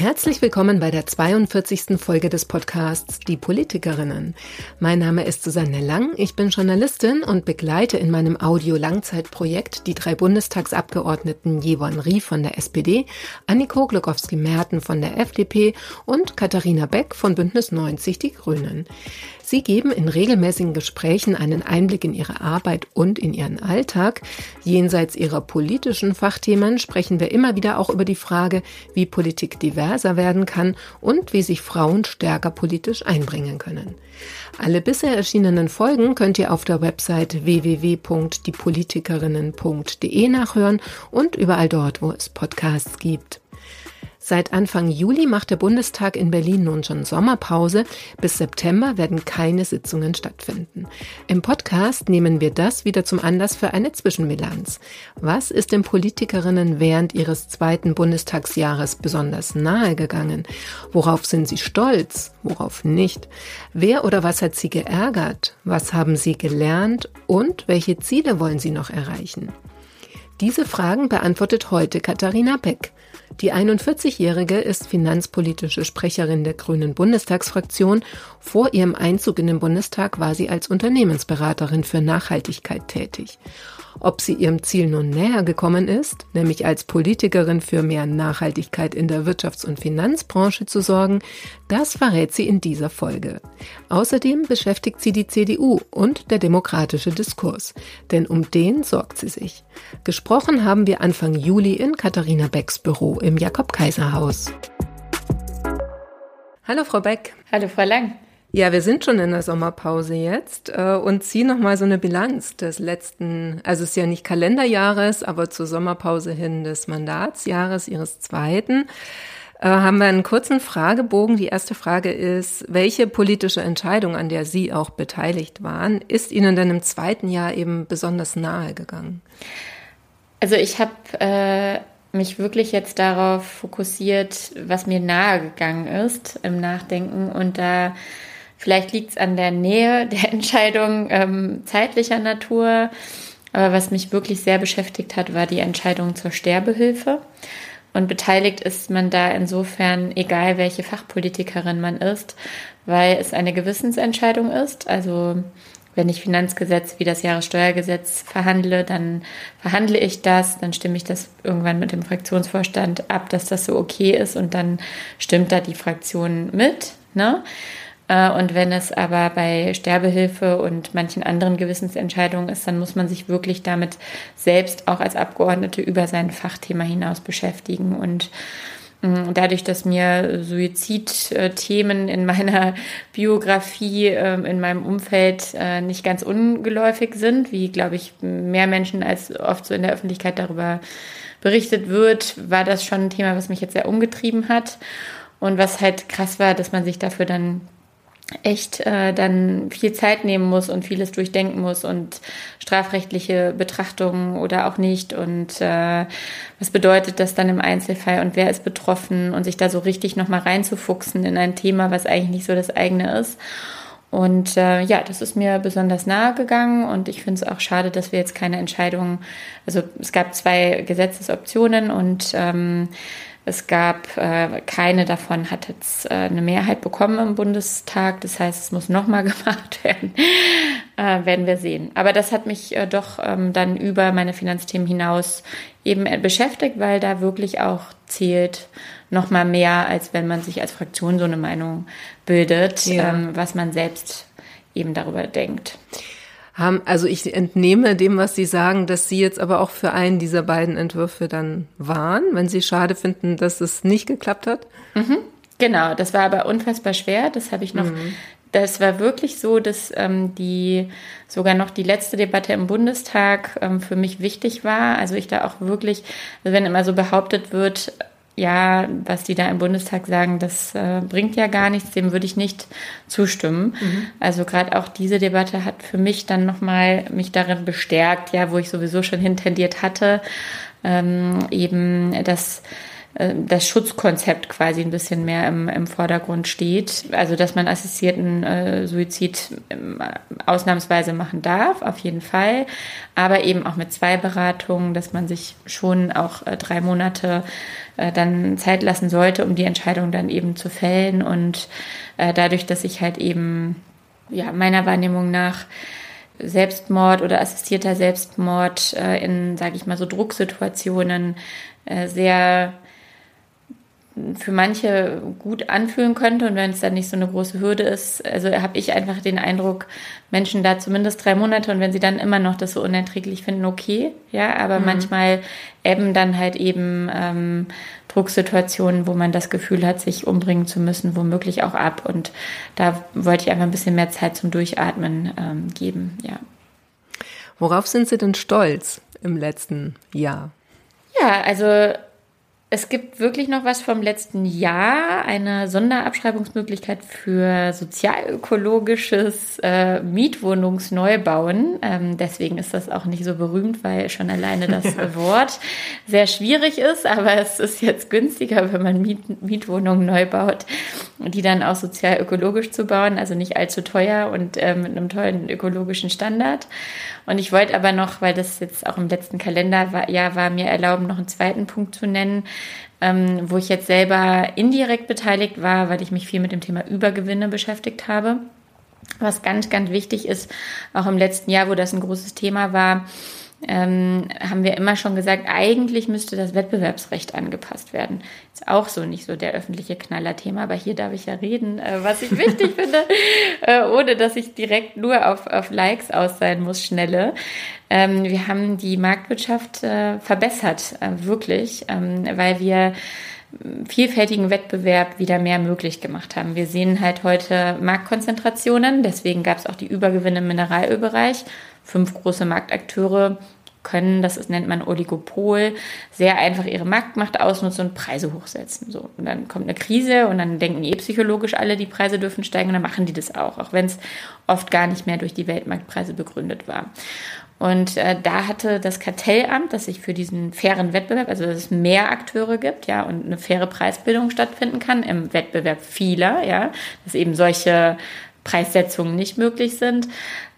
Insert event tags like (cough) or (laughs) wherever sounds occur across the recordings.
Herzlich willkommen bei der 42. Folge des Podcasts Die Politikerinnen. Mein Name ist Susanne Lang, ich bin Journalistin und begleite in meinem Audio-Langzeitprojekt die drei Bundestagsabgeordneten Jevon Rie von der SPD, Anniko Glukowski-Merten von der FDP und Katharina Beck von Bündnis 90 Die Grünen. Sie geben in regelmäßigen Gesprächen einen Einblick in ihre Arbeit und in ihren Alltag. Jenseits ihrer politischen Fachthemen sprechen wir immer wieder auch über die Frage, wie Politik diverser werden kann und wie sich Frauen stärker politisch einbringen können. Alle bisher erschienenen Folgen könnt ihr auf der Website www.diepolitikerinnen.de nachhören und überall dort, wo es Podcasts gibt. Seit Anfang Juli macht der Bundestag in Berlin nun schon Sommerpause. Bis September werden keine Sitzungen stattfinden. Im Podcast nehmen wir das wieder zum Anlass für eine Zwischenbilanz. Was ist den Politikerinnen während ihres zweiten Bundestagsjahres besonders nahe gegangen? Worauf sind sie stolz? Worauf nicht? Wer oder was hat sie geärgert? Was haben sie gelernt? Und welche Ziele wollen sie noch erreichen? Diese Fragen beantwortet heute Katharina Beck. Die 41-Jährige ist finanzpolitische Sprecherin der Grünen Bundestagsfraktion. Vor ihrem Einzug in den Bundestag war sie als Unternehmensberaterin für Nachhaltigkeit tätig. Ob sie ihrem Ziel nun näher gekommen ist, nämlich als Politikerin für mehr Nachhaltigkeit in der Wirtschafts- und Finanzbranche zu sorgen, das verrät sie in dieser Folge. Außerdem beschäftigt sie die CDU und der demokratische Diskurs, denn um den sorgt sie sich. Gesprochen haben wir Anfang Juli in Katharina Becks Büro im Jakob-Kaiser-Haus. Hallo Frau Beck. Hallo Frau Lang. Ja, wir sind schon in der Sommerpause jetzt äh, und ziehen nochmal so eine Bilanz des letzten, also es ist ja nicht Kalenderjahres, aber zur Sommerpause hin des Mandatsjahres Ihres zweiten. Äh, haben wir einen kurzen Fragebogen. Die erste Frage ist, welche politische Entscheidung, an der Sie auch beteiligt waren, ist Ihnen denn im zweiten Jahr eben besonders nahe gegangen? Also ich habe äh, mich wirklich jetzt darauf fokussiert, was mir nahe gegangen ist im Nachdenken und da Vielleicht liegt es an der Nähe (laughs) der Entscheidung ähm, zeitlicher Natur. Aber was mich wirklich sehr beschäftigt hat, war die Entscheidung zur Sterbehilfe. Und beteiligt ist man da insofern, egal welche Fachpolitikerin man ist, weil es eine Gewissensentscheidung ist. Also wenn ich Finanzgesetz wie das Jahressteuergesetz verhandle, dann verhandle ich das, dann stimme ich das irgendwann mit dem Fraktionsvorstand ab, dass das so okay ist und dann stimmt da die Fraktion mit. Ne? Äh, und wenn es aber bei Sterbehilfe und manchen anderen Gewissensentscheidungen ist, dann muss man sich wirklich damit selbst auch als Abgeordnete über sein Fachthema hinaus beschäftigen. Und dadurch, dass mir Suizidthemen in meiner Biografie, ähm, in meinem Umfeld äh, nicht ganz ungeläufig sind, wie, glaube ich, mehr Menschen als oft so in der Öffentlichkeit darüber berichtet wird, war das schon ein Thema, was mich jetzt sehr umgetrieben hat. Und was halt krass war, dass man sich dafür dann echt äh, dann viel Zeit nehmen muss und vieles durchdenken muss und strafrechtliche Betrachtungen oder auch nicht und äh, was bedeutet das dann im Einzelfall und wer ist betroffen und sich da so richtig nochmal reinzufuchsen in ein Thema, was eigentlich nicht so das eigene ist. Und äh, ja, das ist mir besonders nahe gegangen und ich finde es auch schade, dass wir jetzt keine Entscheidung, also es gab zwei Gesetzesoptionen und ähm, es gab äh, keine davon hat jetzt äh, eine Mehrheit bekommen im Bundestag. Das heißt, es muss nochmal (laughs) gemacht werden. äh, werden wir sehen. Aber das hat mich äh, doch ähm, dann über meine Finanzthemen hinaus eben beschäftigt, weil da wirklich auch zählt nochmal mehr, als wenn man sich als Fraktion so eine Meinung bildet, ja. ähm, was man selbst eben darüber denkt haben, also ich entnehme dem, was Sie sagen, dass Sie jetzt aber auch für einen dieser beiden Entwürfe dann waren, wenn Sie schade finden, dass es nicht geklappt hat. Mhm. Genau, das war aber unfassbar schwer. Das habe ich noch. Mhm. Das war wirklich so, dass ähm, die sogar noch die letzte Debatte im Bundestag ähm, für mich wichtig war. Also ich da auch wirklich, also wenn immer so behauptet wird, ja, was die da im Bundestag sagen, das äh, bringt ja gar nichts, dem würde ich nicht zustimmen. Mhm. Also gerade auch diese Debatte hat für mich dann nochmal mich darin bestärkt, ja, wo ich sowieso schon hintendiert hatte, ähm, eben, dass das Schutzkonzept quasi ein bisschen mehr im, im Vordergrund steht. Also, dass man assistierten äh, Suizid äh, ausnahmsweise machen darf, auf jeden Fall. Aber eben auch mit zwei Beratungen, dass man sich schon auch äh, drei Monate äh, dann Zeit lassen sollte, um die Entscheidung dann eben zu fällen. Und äh, dadurch, dass ich halt eben, ja, meiner Wahrnehmung nach, Selbstmord oder assistierter Selbstmord äh, in, sage ich mal, so Drucksituationen äh, sehr für manche gut anfühlen könnte und wenn es dann nicht so eine große Hürde ist, also habe ich einfach den Eindruck, Menschen da zumindest drei Monate und wenn sie dann immer noch das so unerträglich finden, okay, ja, aber mhm. manchmal ebben dann halt eben ähm, Drucksituationen, wo man das Gefühl hat, sich umbringen zu müssen, womöglich auch ab und da wollte ich einfach ein bisschen mehr Zeit zum Durchatmen ähm, geben, ja. Worauf sind Sie denn stolz im letzten Jahr? Ja, also es gibt wirklich noch was vom letzten Jahr, eine Sonderabschreibungsmöglichkeit für sozialökologisches äh, Mietwohnungsneubauen. Ähm, deswegen ist das auch nicht so berühmt, weil schon alleine das (laughs) Wort sehr schwierig ist. Aber es ist jetzt günstiger, wenn man Miet Mietwohnungen neu baut, die dann auch sozialökologisch zu bauen, also nicht allzu teuer und äh, mit einem tollen ökologischen Standard. Und ich wollte aber noch, weil das jetzt auch im letzten Kalenderjahr war, mir erlauben, noch einen zweiten Punkt zu nennen, ähm, wo ich jetzt selber indirekt beteiligt war, weil ich mich viel mit dem Thema Übergewinne beschäftigt habe. Was ganz, ganz wichtig ist, auch im letzten Jahr, wo das ein großes Thema war, ähm, haben wir immer schon gesagt, eigentlich müsste das Wettbewerbsrecht angepasst werden. Ist auch so nicht so der öffentliche Knallerthema, aber hier darf ich ja reden, äh, was ich wichtig (laughs) finde, äh, ohne dass ich direkt nur auf, auf Likes aus sein muss, schnelle. Ähm, wir haben die Marktwirtschaft äh, verbessert, äh, wirklich, ähm, weil wir vielfältigen Wettbewerb wieder mehr möglich gemacht haben. Wir sehen halt heute Marktkonzentrationen, deswegen gab es auch die Übergewinne im Mineralölbereich fünf große Marktakteure können, das ist, nennt man Oligopol, sehr einfach ihre Marktmacht ausnutzen und Preise hochsetzen. So. Und dann kommt eine Krise und dann denken eh psychologisch alle, die Preise dürfen steigen und dann machen die das auch, auch wenn es oft gar nicht mehr durch die Weltmarktpreise begründet war. Und äh, da hatte das Kartellamt, das sich für diesen fairen Wettbewerb, also dass es mehr Akteure gibt, ja, und eine faire Preisbildung stattfinden kann im Wettbewerb vieler, ja, dass eben solche Preissetzungen nicht möglich sind,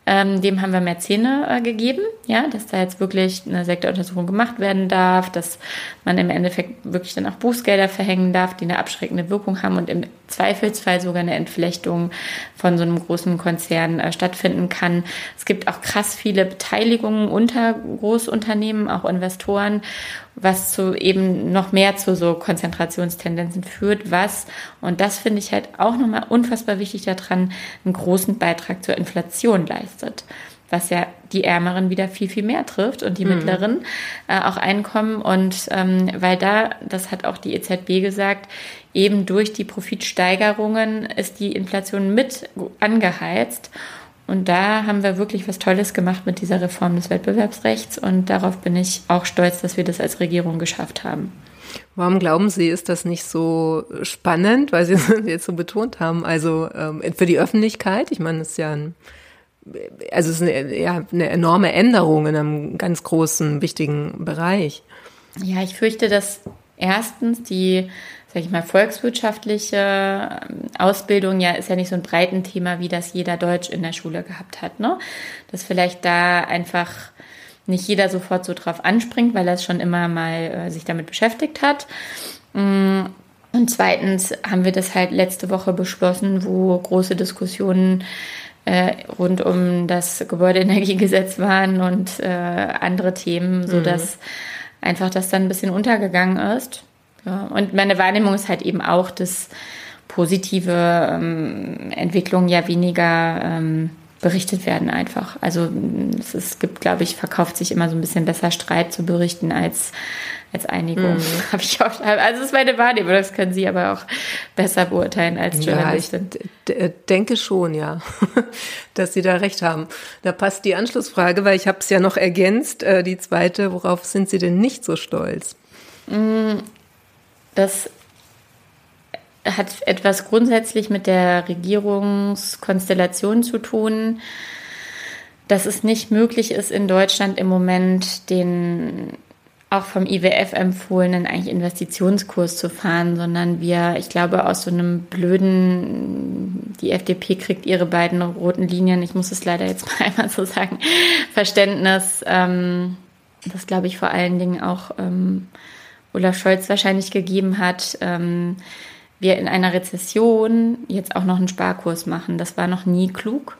ähm, dem haben wir mehr Zähne äh, gegeben, ja, dass da jetzt wirklich eine Sektoruntersuchung gemacht werden darf, dass man im Endeffekt wirklich dann auch Bußgelder verhängen darf, die eine abschreckende Wirkung haben und im Zweifelsfall sogar eine Entflechtung von so einem großen Konzern äh, stattfinden kann. Es gibt auch krass viele Beteiligungen unter Großunternehmen, auch Investoren was zu eben noch mehr zu so Konzentrationstendenzen führt, was, und das finde ich halt auch nochmal unfassbar wichtig daran, einen großen Beitrag zur Inflation leistet was ja die Ärmeren wieder viel, viel mehr trifft und die mhm. Mittleren äh, auch Einkommen. Und ähm, weil da, das hat auch die EZB gesagt, eben durch die Profitsteigerungen ist die Inflation mit angeheizt. Und da haben wir wirklich was Tolles gemacht mit dieser Reform des Wettbewerbsrechts. Und darauf bin ich auch stolz, dass wir das als Regierung geschafft haben. Warum glauben Sie, ist das nicht so spannend, weil Sie (laughs) es jetzt so betont haben? Also ähm, für die Öffentlichkeit, ich meine, es ist ja ein, also es ist eine, ja, eine enorme Änderung in einem ganz großen, wichtigen Bereich. Ja, ich fürchte, dass erstens die sag ich mal, volkswirtschaftliche ähm, Ausbildung ja ist ja nicht so ein breiten Thema, wie das jeder Deutsch in der Schule gehabt hat, ne? Dass vielleicht da einfach nicht jeder sofort so drauf anspringt, weil er schon immer mal äh, sich damit beschäftigt hat. Mm, und zweitens haben wir das halt letzte Woche beschlossen, wo große Diskussionen äh, rund um das Gebäudeenergiegesetz waren und äh, andere Themen, so dass mhm. Einfach das dann ein bisschen untergegangen ist. Ja, und meine Wahrnehmung ist halt eben auch, dass positive ähm, Entwicklungen ja weniger ähm, berichtet werden einfach. Also es, es gibt, glaube ich, verkauft sich immer so ein bisschen besser Streit zu berichten als als Einigung. (laughs) Mhm. Habe ich auch. Also das ist meine Wahrnehmung. Das können Sie aber auch besser beurteilen als Journalistin. Ja, ich denke schon, ja, (laughs) dass Sie da recht haben. Da passt die Anschlussfrage, weil ich habe es ja noch ergänzt. Äh, die zweite: Worauf sind Sie denn nicht so stolz? Mm, das hat etwas grundsätzlich mit der Regierungskonstellation zu tun, dass es nicht möglich ist, in Deutschland im Moment den auch vom IWF empfohlen, einen eigentlich Investitionskurs zu fahren, sondern wir, ich glaube, aus so einem blöden, die FDP kriegt ihre beiden roten Linien, ich muss es leider jetzt (laughs) mal einmal so sagen, Verständnis, ähm, das glaube ich vor allen Dingen auch ähm, Olaf Scholz wahrscheinlich gegeben hat, ähm, wir in einer Rezession jetzt auch noch einen Sparkurs machen. Das war noch nie klug.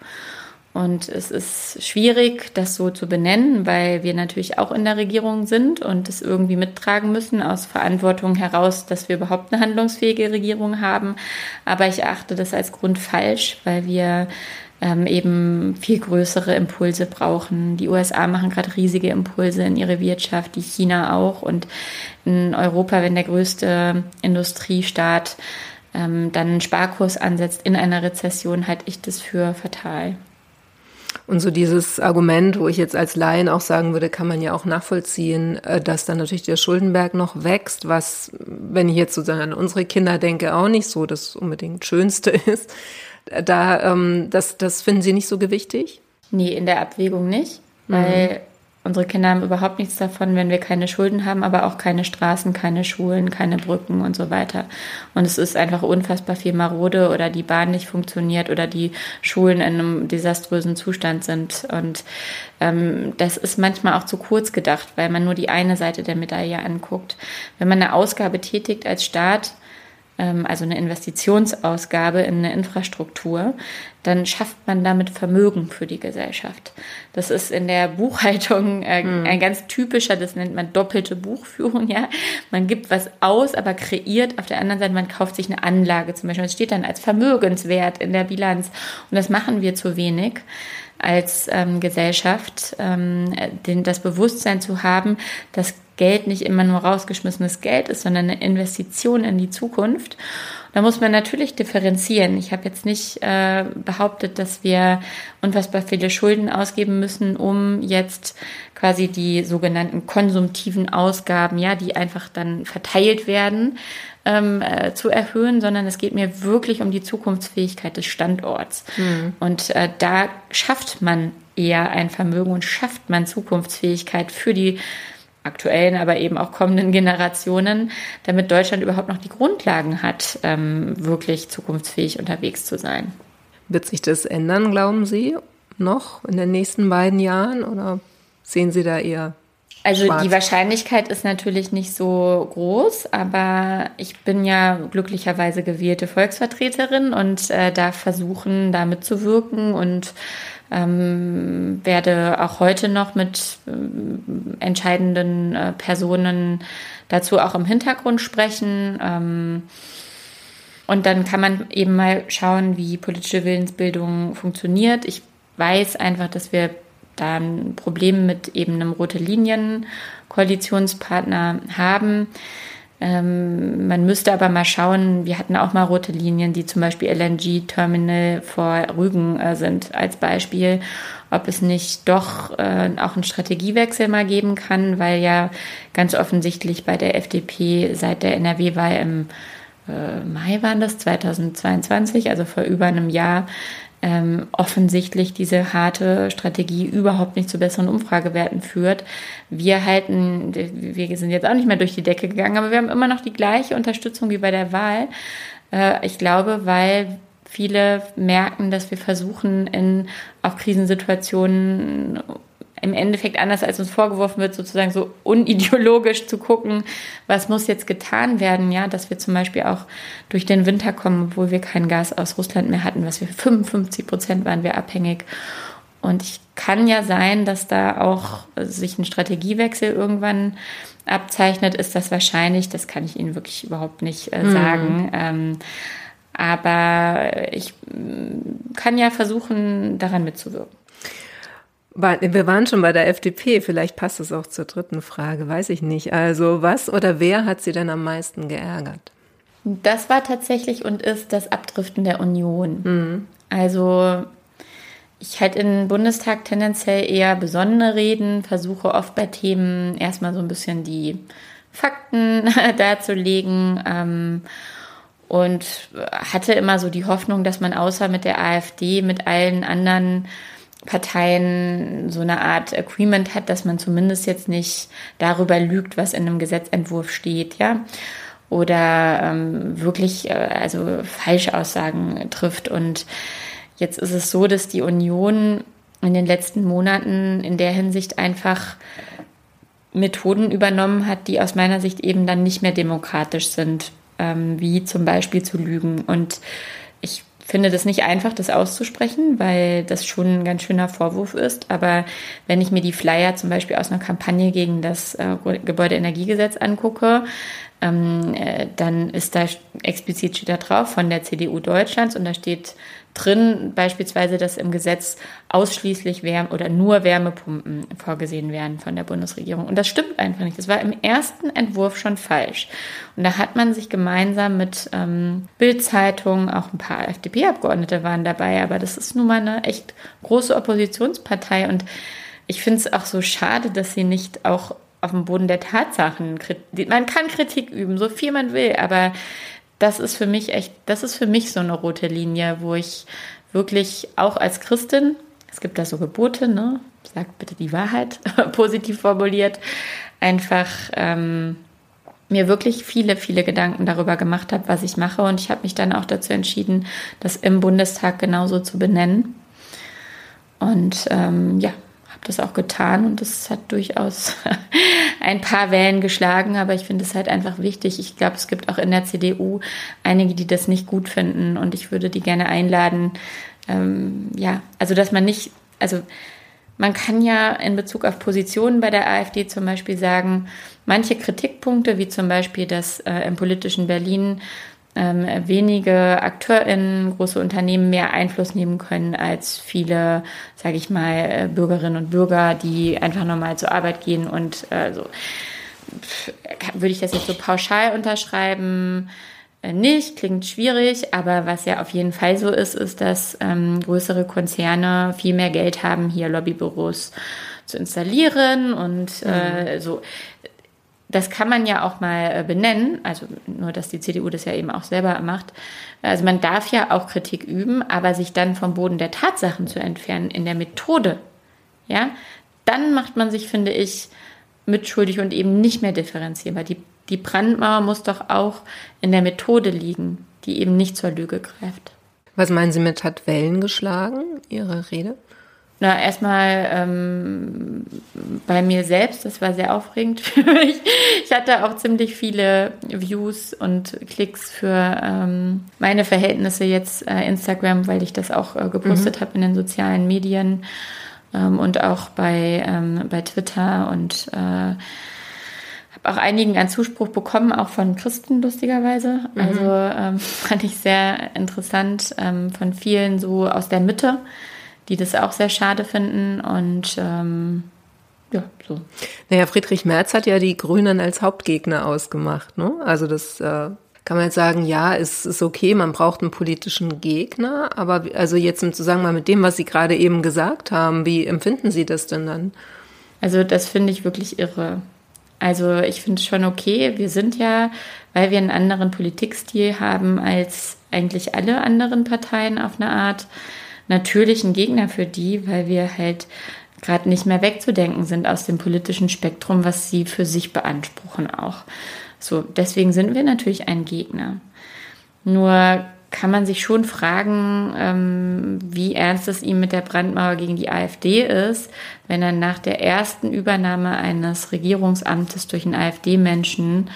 Und es ist schwierig, das so zu benennen, weil wir natürlich auch in der Regierung sind und es irgendwie mittragen müssen aus Verantwortung heraus, dass wir überhaupt eine handlungsfähige Regierung haben. Aber ich erachte das als Grund falsch, weil wir ähm, eben viel größere Impulse brauchen. Die USA machen gerade riesige Impulse in ihre Wirtschaft, die China auch. Und in Europa, wenn der größte Industriestaat ähm, dann einen Sparkurs ansetzt in einer Rezession, halte ich das für fatal. Und so dieses Argument, wo ich jetzt als Laien auch sagen würde, kann man ja auch nachvollziehen, äh, dass dann natürlich der Schuldenberg noch wächst, was, wenn ich jetzt sozusagen an unsere Kinder denke, auch nicht so das unbedingt Schönste (laughs) ist. Da, ähm, das, das finden Sie nicht so gewichtig? Nee, in der Abwägung nicht, weil mhm. Unsere Kinder haben überhaupt nichts davon, wenn wir keine Schulden haben, aber auch keine Straßen, keine Schulen, keine Brücken und so weiter. Und es ist einfach unfassbar viel marode oder die Bahn nicht funktioniert oder die Schulen in einem desaströsen Zustand sind. Und ähm, das ist manchmal auch zu kurz gedacht, weil man nur die eine Seite der Medaille anguckt. Wenn man eine Ausgabe tätigt als Staat, also eine Investitionsausgabe in eine Infrastruktur, dann schafft man damit Vermögen für die Gesellschaft. Das ist in der Buchhaltung äh, mhm. ein ganz typischer, das nennt man doppelte Buchführung, ja. Man gibt was aus, aber kreiert auf der anderen Seite, man kauft sich eine Anlage zum Beispiel. Das steht dann als Vermögenswert in der Bilanz. Und das machen wir zu wenig als ähm, Gesellschaft, ähm, den, das Bewusstsein zu haben, dass Geld nicht immer nur rausgeschmissenes Geld ist, sondern eine Investition in die Zukunft. Da muss man natürlich differenzieren. Ich habe jetzt nicht äh, behauptet, dass wir unfassbar viele Schulden ausgeben müssen, um jetzt quasi die sogenannten konsumtiven Ausgaben, ja, die einfach dann verteilt werden, ähm, äh, zu erhöhen, sondern es geht mir wirklich um die Zukunftsfähigkeit des Standorts. Mhm. Und äh, da schafft man eher ein Vermögen und schafft man Zukunftsfähigkeit für die aktuellen, aber eben auch kommenden (laughs) Generationen, damit Deutschland überhaupt noch die Grundlagen hat, ähm, wirklich zukunftsfähig unterwegs zu sein. Wird sich das ändern, glauben Sie, noch in den nächsten beiden Jahren oder sehen Sie da eher? Also schwarz? die Wahrscheinlichkeit ist natürlich nicht so groß, aber ich bin ja glücklicherweise gewählte Volksvertreterin und äh, darf versuchen, da mitzuwirken und ähm, werde auch heute noch mit ähm, entscheidenden äh, Personen dazu auch im Hintergrund sprechen. Ähm, und dann kann man eben mal schauen, wie politische Willensbildung funktioniert. Ich weiß einfach, dass wir da ein Problem mit eben einem rote Linien Koalitionspartner haben. Ähm, man müsste aber mal schauen, wir hatten auch mal rote Linien, die zum Beispiel LNG-Terminal vor Rügen äh, sind als Beispiel, ob es nicht doch äh, auch einen Strategiewechsel mal geben kann, weil ja ganz offensichtlich bei der FDP seit der NRW-Wahl im äh, Mai waren das 2022, also vor über einem Jahr, ähm, offensichtlich diese harte Strategie überhaupt nicht zu besseren Umfragewerten führt. Wir halten, wir sind jetzt auch nicht mehr durch die Decke gegangen, aber wir haben immer noch die gleiche Unterstützung wie bei der Wahl. Äh, ich glaube, weil viele merken, dass wir versuchen, in auch Krisensituationen im Endeffekt anders als uns vorgeworfen wird, sozusagen so unideologisch zu gucken, was muss jetzt getan werden, ja, dass wir zum Beispiel auch durch den Winter kommen, obwohl wir kein Gas aus Russland mehr hatten, was wir 55 Prozent waren wir abhängig. Und ich kann ja sein, dass da auch sich ein Strategiewechsel irgendwann abzeichnet, ist das wahrscheinlich, das kann ich Ihnen wirklich überhaupt nicht äh, sagen. Mhm. Ähm, aber ich kann ja versuchen, daran mitzuwirken. Wir waren schon bei der FDP, vielleicht passt es auch zur dritten Frage, weiß ich nicht. Also was oder wer hat Sie denn am meisten geärgert? Das war tatsächlich und ist das Abdriften der Union. Mhm. Also ich halte im Bundestag tendenziell eher besondere Reden, versuche oft bei Themen erstmal so ein bisschen die Fakten (laughs) darzulegen ähm, und hatte immer so die Hoffnung, dass man außer mit der AfD mit allen anderen Parteien so eine Art Agreement hat, dass man zumindest jetzt nicht darüber lügt, was in einem Gesetzentwurf steht, ja, oder ähm, wirklich äh, also Falschaussagen trifft. Und jetzt ist es so, dass die Union in den letzten Monaten in der Hinsicht einfach Methoden übernommen hat, die aus meiner Sicht eben dann nicht mehr demokratisch sind, ähm, wie zum Beispiel zu lügen. Und ich finde das nicht einfach, das auszusprechen, weil das schon ein ganz schöner Vorwurf ist. Aber wenn ich mir die Flyer zum Beispiel aus einer Kampagne gegen das äh, Gebäudeenergiegesetz angucke, ähm, äh, dann ist da explizit steht da drauf von der CDU Deutschlands und da steht drin beispielsweise, dass im Gesetz ausschließlich Wärme oder nur Wärmepumpen vorgesehen werden von der Bundesregierung. Und das stimmt einfach nicht. Das war im ersten Entwurf schon falsch. Und da hat man sich gemeinsam mit ähm, Bild-Zeitungen, auch ein paar FDP-Abgeordnete waren dabei, aber das ist nun mal eine echt große Oppositionspartei und ich finde es auch so schade, dass sie nicht auch auf dem Boden der Tatsachen, man kann Kritik üben, so viel man will, aber das ist für mich echt, das ist für mich so eine rote Linie, wo ich wirklich auch als Christin, es gibt da so Gebote, ne? Sagt bitte die Wahrheit, (laughs) positiv formuliert, einfach ähm, mir wirklich viele, viele Gedanken darüber gemacht habe, was ich mache. Und ich habe mich dann auch dazu entschieden, das im Bundestag genauso zu benennen. Und ähm, ja, habe das auch getan und das hat durchaus (laughs) ein paar Wellen geschlagen, aber ich finde es halt einfach wichtig. Ich glaube, es gibt auch in der CDU einige, die das nicht gut finden und ich würde die gerne einladen. Ähm, ja, also dass man nicht, also man kann ja in Bezug auf Positionen bei der AfD zum Beispiel sagen, manche Kritikpunkte, wie zum Beispiel, dass äh, im politischen Berlin ähm, wenige AkteurInnen, große Unternehmen mehr Einfluss nehmen können als viele, sage ich mal, äh, Bürgerinnen und Bürger, die einfach normal zur Arbeit gehen und äh, so. Würde ich das jetzt so pauschal unterschreiben? Äh, nicht, klingt schwierig, aber was ja auf jeden Fall so ist, ist, dass ähm, größere Konzerne viel mehr Geld haben, hier Lobbybüros zu installieren und äh, mhm. so das kann man ja auch mal äh, benennen, also nur, dass die CDU das ja eben auch selber macht. Also man darf ja auch Kritik üben, aber sich dann vom Boden der Tatsachen zu entfernen in der Methode, ja, dann macht man sich, finde ich, mitschuldig und eben nicht mehr differenzierbar. Die, die Brandmauer muss doch auch in der Methode liegen, die eben nicht zur Lüge greift. Was meinen Sie mit hat Wellen geschlagen, Ihre Rede? Na, erstmal ähm, bei mir selbst, das war sehr aufregend (laughs) für mich. Ich hatte auch ziemlich viele Views und Klicks für ähm, meine Verhältnisse jetzt äh, Instagram, weil ich das auch äh, gepostet mhm. habe in den sozialen Medien ähm, und auch bei, ähm, bei Twitter und äh, habe auch einigen einen Zuspruch bekommen, auch von Christen lustigerweise. Mhm. Also ähm, (laughs) fand ich sehr interessant ähm, von vielen so aus der Mitte die das auch sehr schade finden und ähm, ja, so. Naja, Friedrich Merz hat ja die Grünen als Hauptgegner ausgemacht. Ne? Also das äh, kann man jetzt sagen, ja, es ist okay, man braucht einen politischen Gegner, aber also jetzt im Zusammenhang mit dem, was Sie gerade eben gesagt haben, wie empfinden Sie das denn dann? Also das finde ich wirklich irre. Also ich finde es schon okay. Wir sind ja, weil wir einen anderen Politikstil haben als eigentlich alle anderen Parteien auf eine Art, natürlich ein Gegner für die, weil wir halt gerade nicht mehr wegzudenken sind aus dem politischen Spektrum, was sie für sich beanspruchen auch. So, deswegen sind wir natürlich ein Gegner. Nur kann man sich schon fragen, ähm, wie ernst es ihm mit der Brandmauer gegen die AfD ist, wenn er nach der ersten Übernahme eines Regierungsamtes durch einen AfD-Menschen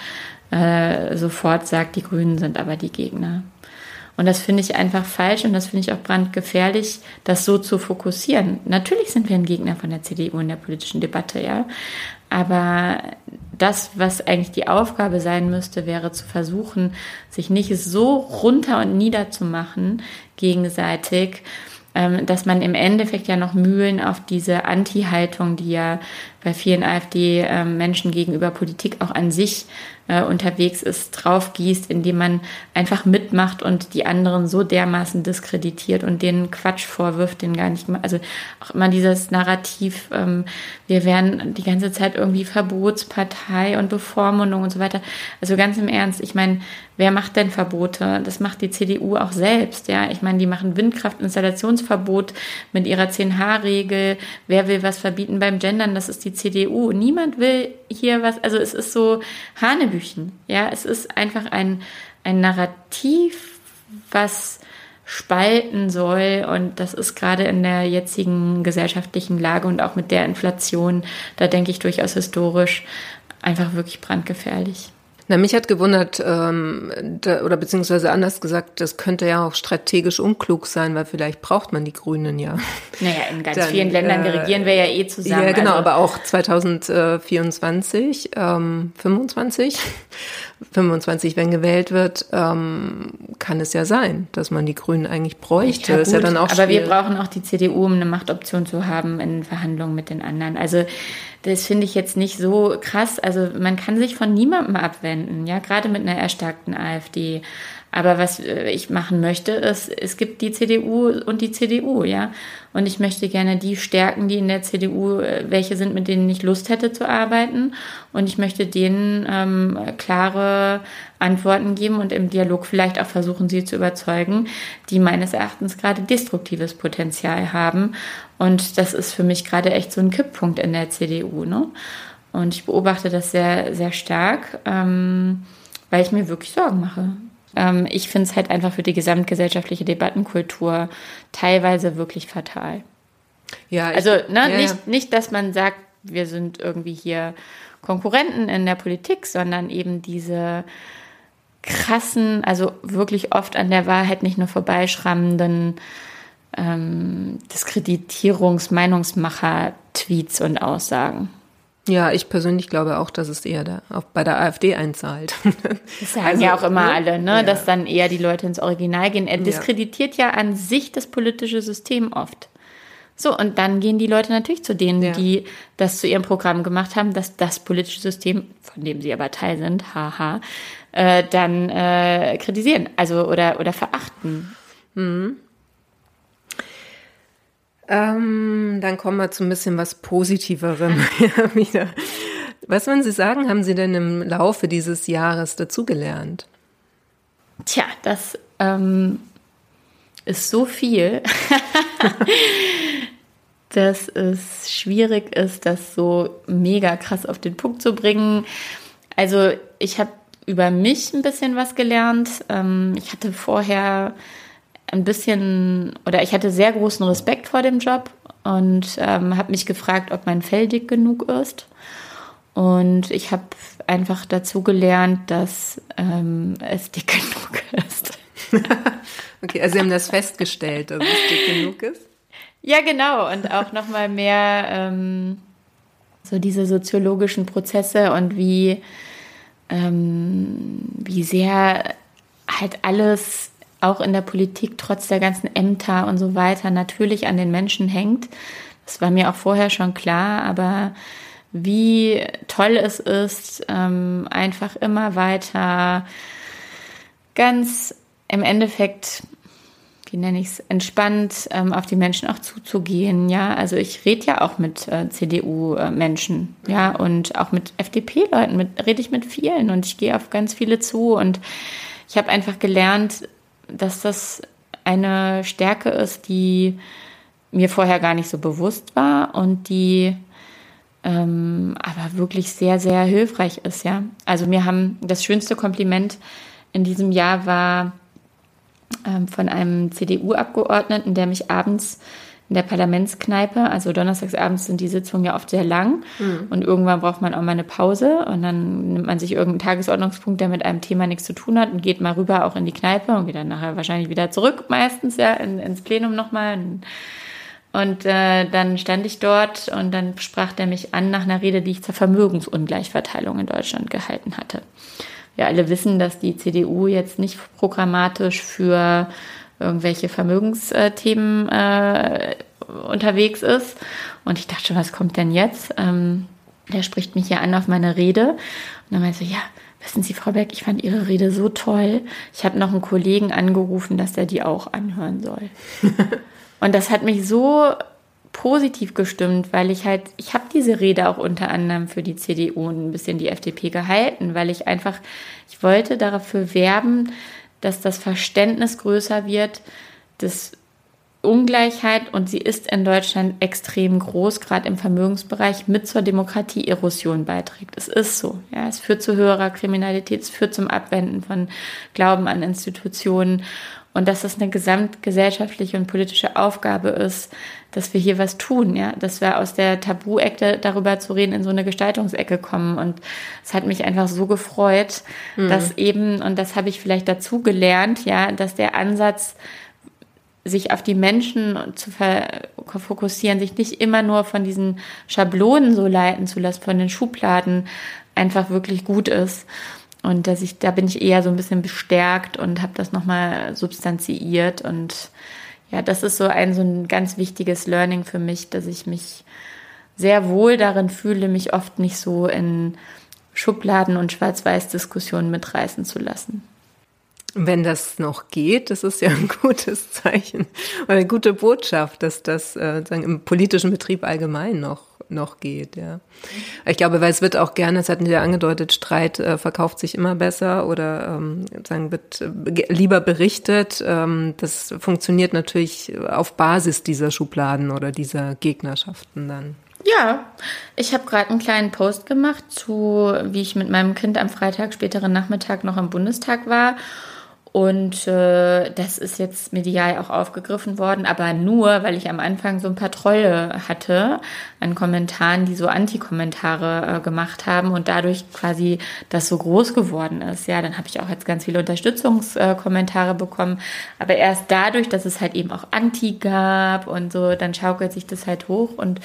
äh, sofort sagt, die Grünen sind aber die Gegner. Und das finde ich einfach falsch und das finde ich auch brandgefährlich, das so zu fokussieren. Natürlich sind wir ein Gegner von der CDU in der politischen Debatte, ja. Aber das, was eigentlich die Aufgabe sein müsste, wäre zu versuchen, sich nicht so runter und nieder zu machen gegenseitig, ähm, dass man im Endeffekt ja noch Mühlen auf diese Anti-Haltung, die ja bei vielen AfD-Menschen gegenüber Politik auch an sich äh, unterwegs ist, draufgießt, indem man einfach mitmacht und die anderen so dermaßen diskreditiert und denen Quatsch vorwirft, den gar nicht, also auch immer dieses Narrativ, ähm, wir wären die ganze Zeit irgendwie Verbotspartei und Bevormundung und so weiter. Also ganz im Ernst, ich meine, wer macht denn Verbote? Das macht die CDU auch selbst, ja. Ich meine, die machen Windkraftinstallationsverbot mit ihrer 10H-Regel. Wer will was verbieten beim Gendern? Das ist die CDU. Niemand will hier was, also es ist so Hanebüchen. Ja, es ist einfach ein, ein Narrativ, was spalten soll. Und das ist gerade in der jetzigen gesellschaftlichen Lage und auch mit der Inflation, da denke ich durchaus historisch, einfach wirklich brandgefährlich. Na, mich hat gewundert, ähm, da, oder beziehungsweise anders gesagt, das könnte ja auch strategisch unklug sein, weil vielleicht braucht man die Grünen ja. (laughs) Naja, in ganz Dann, vielen Ländern äh, regieren wir ja eh zusammen. Ja, genau, also. aber auch 2024, ähm, 25, 25, wenn gewählt wird, ähm, kann es ja sein, dass man die Grünen eigentlich bräuchte. Ja, ist ja dann auch aber wir brauchen auch die CDU, um eine Machtoption zu haben in Verhandlungen mit den anderen. Also das finde ich jetzt nicht so krass. Also man kann sich von niemandem abwenden, ja, gerade mit einer erstarkten AfD. Aber was äh, ich machen möchte, ist, es gibt die CDU und die CDU, ja. Und ich möchte gerne die stärken, die in der CDU äh, welche sind, mit denen ich Lust hätte zu arbeiten. Und ich möchte denen ähm, klare Antworten geben und im Dialog vielleicht auch versuchen, sie zu überzeugen, die meines Erachtens gerade destruktives Potenzial haben. Und das ist für mich gerade echt so ein Kipppunkt in der CDU. Ne? Und ich beobachte das sehr, sehr stark, ähm, weil ich mir wirklich Sorgen mache. Ähm, ich finde es halt einfach für die gesamtgesellschaftliche Debattenkultur teilweise wirklich fatal. Ja, ich, also ne, ja, nicht, nicht, dass man sagt, wir sind irgendwie hier Konkurrenten in der Politik, sondern eben diese krassen, also wirklich oft an der Wahrheit nicht nur vorbeischrammenden ähm, Diskreditierungs-, Meinungsmacher-Tweets und Aussagen. Ja, ich persönlich glaube auch, dass es eher da, auch bei der AfD einzahlt. (laughs) Das sagen also, ja auch immer ne? alle, ne? Ja. dass dann eher die Leute ins Original gehen. Er diskreditiert ja. ja an sich das politische System oft. So, und dann gehen die Leute natürlich zu denen, ja. die das zu ihrem Programm gemacht haben, dass das politische System, von dem sie aber Teil sind, haha, äh, dann äh, kritisieren, also oder, oder verachten. Mhm. Ähm, dann kommen wir zu ein bisschen was Positiverem (laughs) (laughs) wieder. Was würden Sie sagen, haben Sie denn im Laufe dieses Jahres dazugelernt? Tja, das ähm, ist so viel, (laughs) dass es schwierig ist, das so mega krass auf den Punkt zu bringen. Also ich habe über mich ein bisschen was gelernt. Ähm, ich hatte vorher ein bisschen, oder ich hatte sehr großen Respekt vor dem Job und ähm, habe mich gefragt, ob mein Fell dick genug ist. Und ich habe einfach dazu gelernt, dass ähm, es dick (laughs) genug ist. (laughs) okay, also Sie haben das festgestellt, dass es dick genug ist? Ja, genau. Und auch nochmal mehr ähm, so diese soziologischen Prozesse und wie, ähm, wie sehr halt alles auch in der Politik trotz der ganzen Ämter und so weiter natürlich an den Menschen hängt. Das war mir auch vorher schon klar, aber wie toll es ist, ähm, einfach immer weiter ganz im Endeffekt, wie nenne ich es, entspannt ähm, auf die Menschen auch zuzugehen. Ja, also ich rede ja auch mit äh, CDU-Menschen, ja, und auch mit FDP-Leuten rede ich mit vielen und ich gehe auf ganz viele zu und ich habe einfach gelernt, dass das eine Stärke ist, die mir vorher gar nicht so bewusst war und die ähm, aber wirklich sehr, sehr hilfreich ist, ja. Also mir haben das schönste Kompliment in diesem Jahr war ähm, von einem CDU-Abgeordneten, der mich abends in der Parlamentskneipe. Also donnerstagsabends sind die Sitzungen ja oft sehr lang mhm. und irgendwann braucht man auch mal eine Pause und dann nimmt man sich irgendeinen Tagesordnungspunkt, der mit einem Thema nichts zu tun hat und geht mal rüber auch in die Kneipe und geht dann nachher wahrscheinlich wieder zurück, meistens ja in, ins Plenum nochmal. Und äh, dann stand ich dort und dann sprach der mich an nach einer Rede, die ich zur Vermögensungleichverteilung in Deutschland gehalten hatte. Wir alle wissen, dass die CDU jetzt nicht programmatisch für irgendwelche Vermögensthemen äh, unterwegs ist. Und ich dachte schon, was kommt denn jetzt? Ähm, der spricht mich ja an auf meine Rede. Und dann meinte so, ja, wissen Sie, Frau Beck, ich fand Ihre Rede so toll. Ich habe noch einen Kollegen angerufen, dass er die auch anhören soll. (laughs) und das hat mich so positiv gestimmt, weil ich halt, ich habe diese Rede auch unter anderem für die CDU und ein bisschen die FDP gehalten, weil ich einfach, ich wollte dafür werben, dass das Verständnis größer wird, dass Ungleichheit und sie ist in Deutschland extrem groß, gerade im Vermögensbereich, mit zur Demokratieerosion beiträgt. Es ist so. Ja, es führt zu höherer Kriminalität, es führt zum Abwenden von Glauben an Institutionen und dass das eine gesamtgesellschaftliche und politische Aufgabe ist, dass wir hier was tun, ja, dass wir aus der Tabu-Ecke darüber zu reden in so eine Gestaltungsecke kommen. Und es hat mich einfach so gefreut, mhm. dass eben, und das habe ich vielleicht dazu gelernt, ja, dass der Ansatz, sich auf die Menschen zu fokussieren, sich nicht immer nur von diesen Schablonen so leiten zu lassen, von den Schubladen, einfach wirklich gut ist. Und dass ich, da bin ich eher so ein bisschen bestärkt und habe das nochmal substanziiert und ja, das ist so ein, so ein ganz wichtiges Learning für mich, dass ich mich sehr wohl darin fühle, mich oft nicht so in Schubladen und Schwarz-Weiß-Diskussionen mitreißen zu lassen. Wenn das noch geht, das ist ja ein (laughs) gutes Zeichen oder eine gute Botschaft, dass das äh, sagen, im politischen Betrieb allgemein noch noch geht, ja. Ich glaube, weil es wird auch gerne, es hatten Sie ja angedeutet, Streit äh, verkauft sich immer besser oder ähm, sagen wird äh, lieber berichtet. Ähm, das funktioniert natürlich auf Basis dieser Schubladen oder dieser Gegnerschaften dann. Ja, ich habe gerade einen kleinen Post gemacht zu, wie ich mit meinem Kind am Freitag späteren Nachmittag noch im Bundestag war und äh, das ist jetzt medial auch aufgegriffen worden, aber nur, weil ich am Anfang so ein paar Trolle hatte an Kommentaren, die so Anti-Kommentare äh, gemacht haben und dadurch quasi das so groß geworden ist. Ja, dann habe ich auch jetzt ganz viele Unterstützungskommentare äh, bekommen. Aber erst dadurch, dass es halt eben auch Anti gab und so, dann schaukelt sich das halt hoch und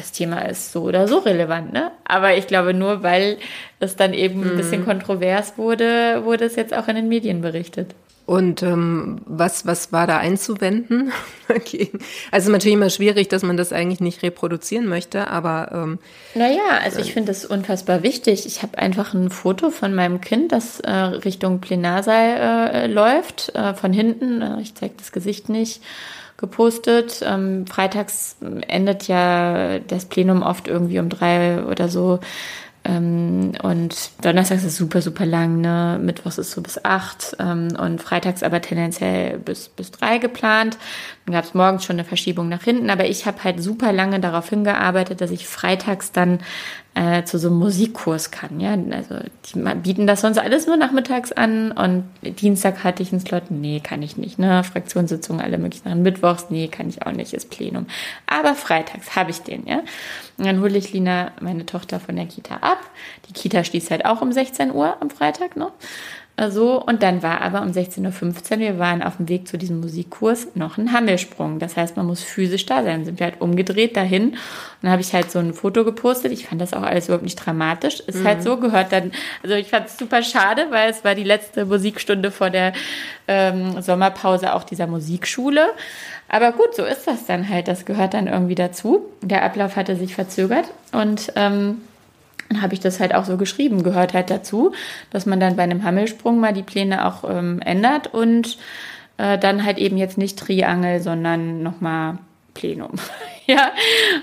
das Thema ist so oder so relevant, ne? Aber ich glaube, nur weil es dann eben ein bisschen mhm. kontrovers wurde, wurde es jetzt auch in den Medien berichtet. Und ähm, was, was war da einzuwenden (laughs) Also natürlich immer schwierig, dass man das eigentlich nicht reproduzieren möchte, aber ähm, Naja, also ich finde das unfassbar wichtig. Ich habe einfach ein Foto von meinem Kind, das äh, Richtung Plenarsaal äh, läuft, äh, von hinten. Äh, ich zeige das Gesicht nicht gepostet. Ähm, freitags endet ja das Plenum oft irgendwie um drei oder so. Ähm, und donnerstags ist super, super lang, ne? Mittwochs ist so bis acht ähm, und freitags aber tendenziell bis, bis drei geplant. Dann gab es morgens schon eine Verschiebung nach hinten, aber ich habe halt super lange darauf hingearbeitet, dass ich freitags dann äh, zu so einem Musikkurs kann. Ja, also die bieten das sonst alles nur nachmittags an und Dienstag hatte ich einen Slot, nee, kann ich nicht. Ne, Fraktionssitzungen alle möglichen Sachen. Mittwochs, nee, kann ich auch nicht, ist Plenum. Aber freitags habe ich den, ja. Und dann hole ich Lina, meine Tochter, von der Kita ab. Die Kita schließt halt auch um 16 Uhr am Freitag, ne? So, und dann war aber um 16.15 Uhr, wir waren auf dem Weg zu diesem Musikkurs, noch ein Hammelsprung. Das heißt, man muss physisch da sein. Dann sind wir halt umgedreht dahin. Und dann habe ich halt so ein Foto gepostet. Ich fand das auch alles überhaupt nicht dramatisch. Ist halt mhm. halt so, gehört dann, also ich fand es super schade, weil es war die letzte Musikstunde vor der ähm, Sommerpause auch dieser Musikschule. Aber gut, so ist das dann halt. Das gehört dann irgendwie dazu. Der Ablauf hatte sich verzögert und ähm, dann habe ich das halt auch so geschrieben, gehört halt dazu, dass man dann bei einem Hammelsprung mal die Pläne auch ähm, ändert und äh, dann halt eben jetzt nicht Triangel, sondern nochmal Plenum. (laughs) ja,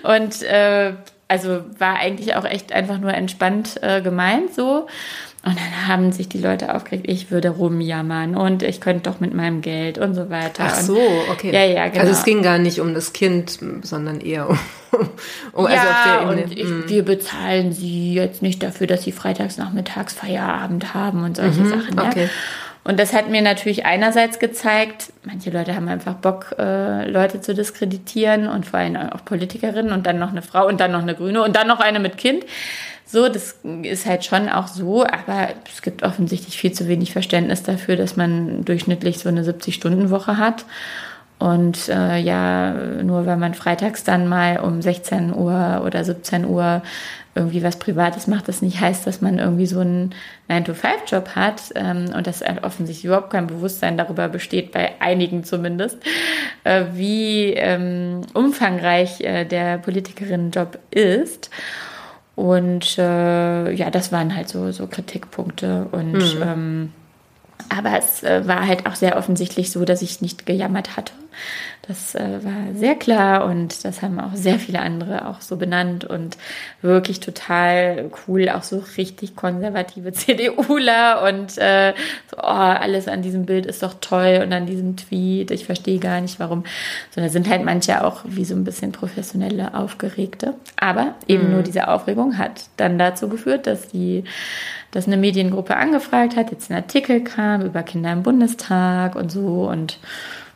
und äh, also war eigentlich auch echt einfach nur entspannt äh, gemeint so. Und dann haben sich die Leute aufgeregt, ich würde rumjammern und ich könnte doch mit meinem Geld und so weiter. Ach so, okay. Ja, ja, genau. Also es ging gar nicht um das Kind, sondern eher um, um also ja, also und ich, hm. wir bezahlen sie jetzt nicht dafür, dass sie freitags nachmittags Feierabend haben und solche mhm, Sachen. Ja? Okay. Und das hat mir natürlich einerseits gezeigt, manche Leute haben einfach Bock, äh, Leute zu diskreditieren und vor allem auch Politikerinnen und dann noch eine Frau und dann noch eine Grüne und dann noch eine mit Kind. So, das ist halt schon auch so, aber es gibt offensichtlich viel zu wenig Verständnis dafür, dass man durchschnittlich so eine 70-Stunden-Woche hat. Und äh, ja, nur weil man freitags dann mal um 16 Uhr oder 17 Uhr irgendwie was Privates macht, das nicht heißt, dass man irgendwie so einen 9-to-5-Job hat ähm, und dass offensichtlich überhaupt kein Bewusstsein darüber besteht, bei einigen zumindest, äh, wie ähm, umfangreich äh, der Politikerinnenjob ist. Und äh, ja, das waren halt so, so Kritikpunkte und mhm. ähm, aber es äh, war halt auch sehr offensichtlich so, dass ich nicht gejammert hatte. Das äh, war sehr klar und das haben auch sehr viele andere auch so benannt und wirklich total cool, auch so richtig konservative (laughs) CDUler und äh, so, oh, alles an diesem Bild ist doch toll und an diesem Tweet, ich verstehe gar nicht warum, sondern sind halt manche auch wie so ein bisschen professionelle Aufgeregte. Aber eben mhm. nur diese Aufregung hat dann dazu geführt, dass die dass eine Mediengruppe angefragt hat, jetzt ein Artikel kam über Kinder im Bundestag und so und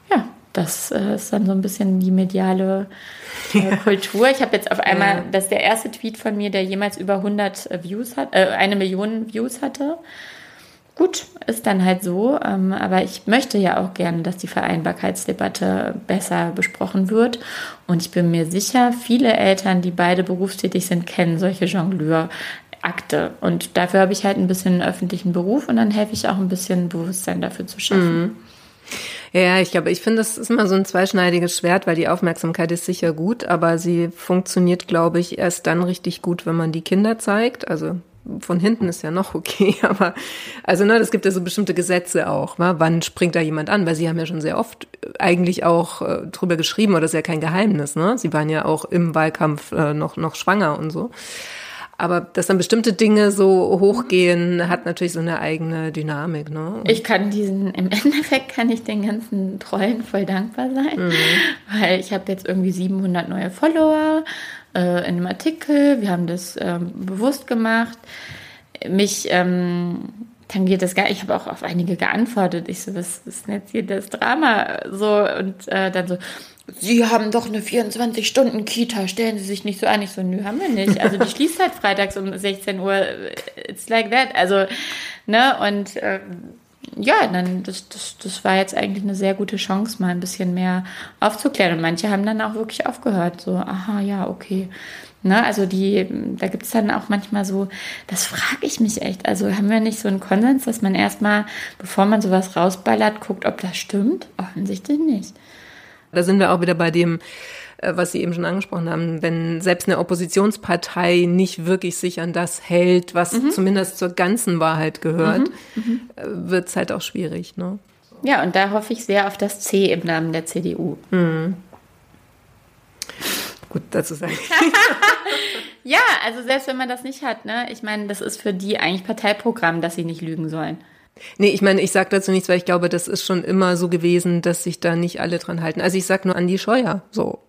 ja, das äh, ist dann so ein bisschen die mediale äh. Kultur. Ich habe jetzt auf einmal, ja. das ist der erste Tweet von mir, der jemals über 100 äh, Views hat, äh, eine Million Views hatte. Gut, ist dann halt so, ähm, aber ich möchte ja auch gerne, dass die Vereinbarkeitsdebatte besser besprochen wird. Und ich bin mir sicher, viele Eltern, die beide berufstätig sind, kennen solche Jongleur-Akte. Und dafür habe ich halt ein bisschen einen öffentlichen Beruf und dann helfe ich auch ein bisschen Bewusstsein dafür zu schaffen. Mhm. Ja, ich glaube, ich finde, das ist immer so ein zweischneidiges Schwert, weil die Aufmerksamkeit ist sicher gut, aber sie funktioniert, glaube ich, erst dann richtig gut, wenn man die Kinder zeigt. Also von hinten ist ja noch okay, (laughs) aber also ne, es gibt ja so bestimmte Gesetze auch. Ne? Wann springt da jemand an? Weil Sie haben ja schon sehr oft eigentlich auch äh, drüber geschrieben, oder das ist ja kein Geheimnis. Ne? Sie waren ja auch im Wahlkampf äh, noch noch schwanger und so. Aber dass dann bestimmte Dinge so hochgehen, hat natürlich so eine eigene Dynamik. Ne? ich kann diesen, im (laughs) Endeffekt kann ich den ganzen Trollen voll dankbar sein, mhm. weil ich habe jetzt irgendwie 700 neue Follower äh, in einem Artikel. Wir haben das ähm, bewusst gemacht. Mich ähm, tangiert das gar Ich habe auch auf einige geantwortet. Ich so, was ist denn jetzt hier das Drama? So und äh, dann so, Sie haben doch eine 24-Stunden-Kita, stellen Sie sich nicht so an. Ich so, nö, haben wir nicht. Also die (laughs) schließt halt freitags um 16 Uhr. It's like that. Also, ne, und äh, ja, dann, das, das, das war jetzt eigentlich eine sehr gute Chance, mal ein bisschen mehr aufzuklären. Und manche haben dann auch wirklich aufgehört. So, aha, ja, okay. Ne, also die, da gibt es dann auch manchmal so, das frage ich mich echt. Also haben wir nicht so einen Konsens, dass man erstmal, bevor man sowas rausballert, guckt, ob das stimmt? Offensichtlich nicht. Da sind wir auch wieder bei dem, äh, was Sie eben schon angesprochen haben, wenn selbst eine Oppositionspartei nicht wirklich sich an das hält, was mhm. zumindest zur ganzen Wahrheit gehört, mhm. mhm. Äh, wird es halt auch schwierig. Ne? Ja, und da hoffe ich sehr auf das C im Namen der CDU. Mhm. Gut, dazu sagen. (laughs) ja, also selbst wenn man das nicht hat, ne, ich meine, das ist für die eigentlich Parteiprogramm, dass sie nicht lügen sollen. Nee, ich meine, ich sage dazu nichts, weil ich glaube, das ist schon immer so gewesen, dass sich da nicht alle dran halten. Also ich sag nur an die Scheuer, so.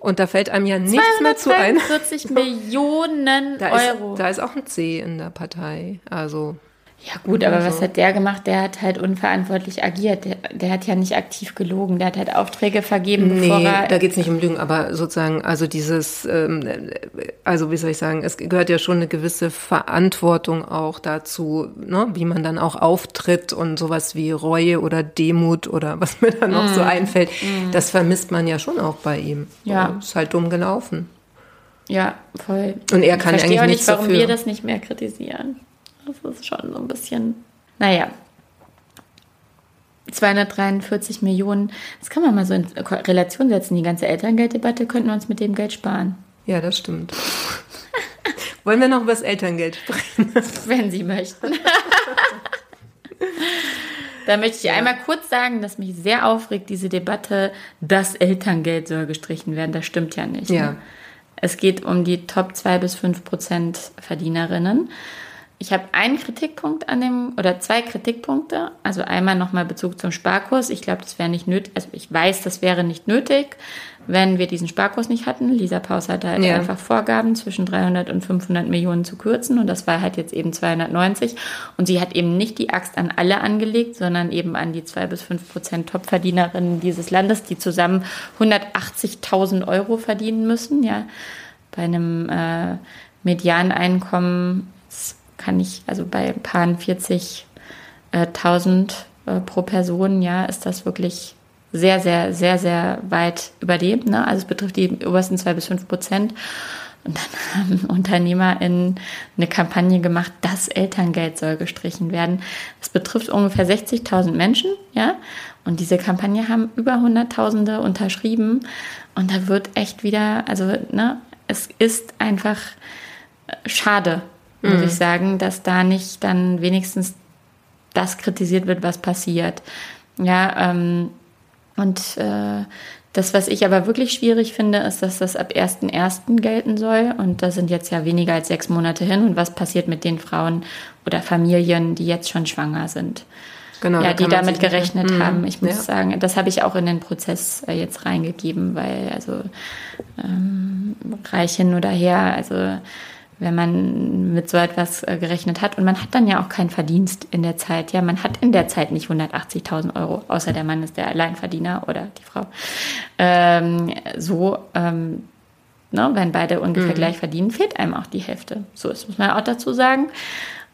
Und da fällt einem ja nichts mehr zu ein. 40 (laughs) Millionen da Euro. Ist, da ist auch ein C in der Partei. Also ja gut, aber also. was hat der gemacht? Der hat halt unverantwortlich agiert. Der, der, hat ja nicht aktiv gelogen. Der hat halt Aufträge vergeben, nee, da geht's nicht um Lügen, aber sozusagen, also dieses, ähm, also wie soll ich sagen, es gehört ja schon eine gewisse Verantwortung auch dazu, ne, wie man dann auch auftritt und sowas wie Reue oder Demut oder was mir dann noch mm. so einfällt, mm. das vermisst man ja schon auch bei ihm. Ja. ist halt dumm gelaufen. Ja, voll. Und er kann ich eigentlich auch nicht, warum dafür. wir das nicht mehr kritisieren. Das ist schon so ein bisschen, naja. 243 Millionen, das kann man mal so in Relation setzen. Die ganze Elterngelddebatte könnten wir uns mit dem Geld sparen. Ja, das stimmt. (laughs) Wollen wir noch über das Elterngeld sprechen? (laughs) Wenn Sie möchten. (laughs) da möchte ich ja. einmal kurz sagen, dass mich sehr aufregt, diese Debatte, das Elterngeld soll gestrichen werden. Das stimmt ja nicht. Ja. Ne? Es geht um die Top 2 bis 5 Prozent Verdienerinnen. Ich habe einen Kritikpunkt an dem oder zwei Kritikpunkte. Also einmal nochmal Bezug zum Sparkurs. Ich glaube, das wäre nicht nötig. Also ich weiß, das wäre nicht nötig, wenn wir diesen Sparkurs nicht hatten. Lisa Paus hatte halt ja. einfach Vorgaben, zwischen 300 und 500 Millionen zu kürzen. Und das war halt jetzt eben 290. Und sie hat eben nicht die Axt an alle angelegt, sondern eben an die zwei bis fünf Prozent Topverdienerinnen dieses Landes, die zusammen 180.000 Euro verdienen müssen. Ja, bei einem äh, Medianeinkommen kann ich, also bei Paaren 40.000 äh, pro Person, ja, ist das wirklich sehr, sehr, sehr, sehr weit über dem. Ne? Also es betrifft die obersten zwei bis fünf Prozent. Und dann (laughs) haben UnternehmerInnen eine Kampagne gemacht, das Elterngeld soll gestrichen werden. Das betrifft ungefähr 60.000 Menschen, ja. Und diese Kampagne haben über Hunderttausende unterschrieben. Und da wird echt wieder, also, ne, es ist einfach schade, muss mhm. ich sagen, dass da nicht dann wenigstens das kritisiert wird, was passiert. Ja, ähm, und äh, das, was ich aber wirklich schwierig finde, ist, dass das ab 1.1. gelten soll. Und da sind jetzt ja weniger als sechs Monate hin. Und was passiert mit den Frauen oder Familien, die jetzt schon schwanger sind? Genau, ja, die damit gerechnet nicht, haben. Ich muss ja. sagen, das habe ich auch in den Prozess äh, jetzt reingegeben, weil also ähm, reich hin oder her, also wenn man mit so etwas äh, gerechnet hat. Und man hat dann ja auch keinen Verdienst in der Zeit. Ja, man hat in der Zeit nicht 180.000 Euro, außer der Mann ist der Alleinverdiener oder die Frau. Ähm, so, ähm, ne, wenn beide ungefähr mhm. gleich verdienen, fehlt einem auch die Hälfte. So ist, muss man auch dazu sagen.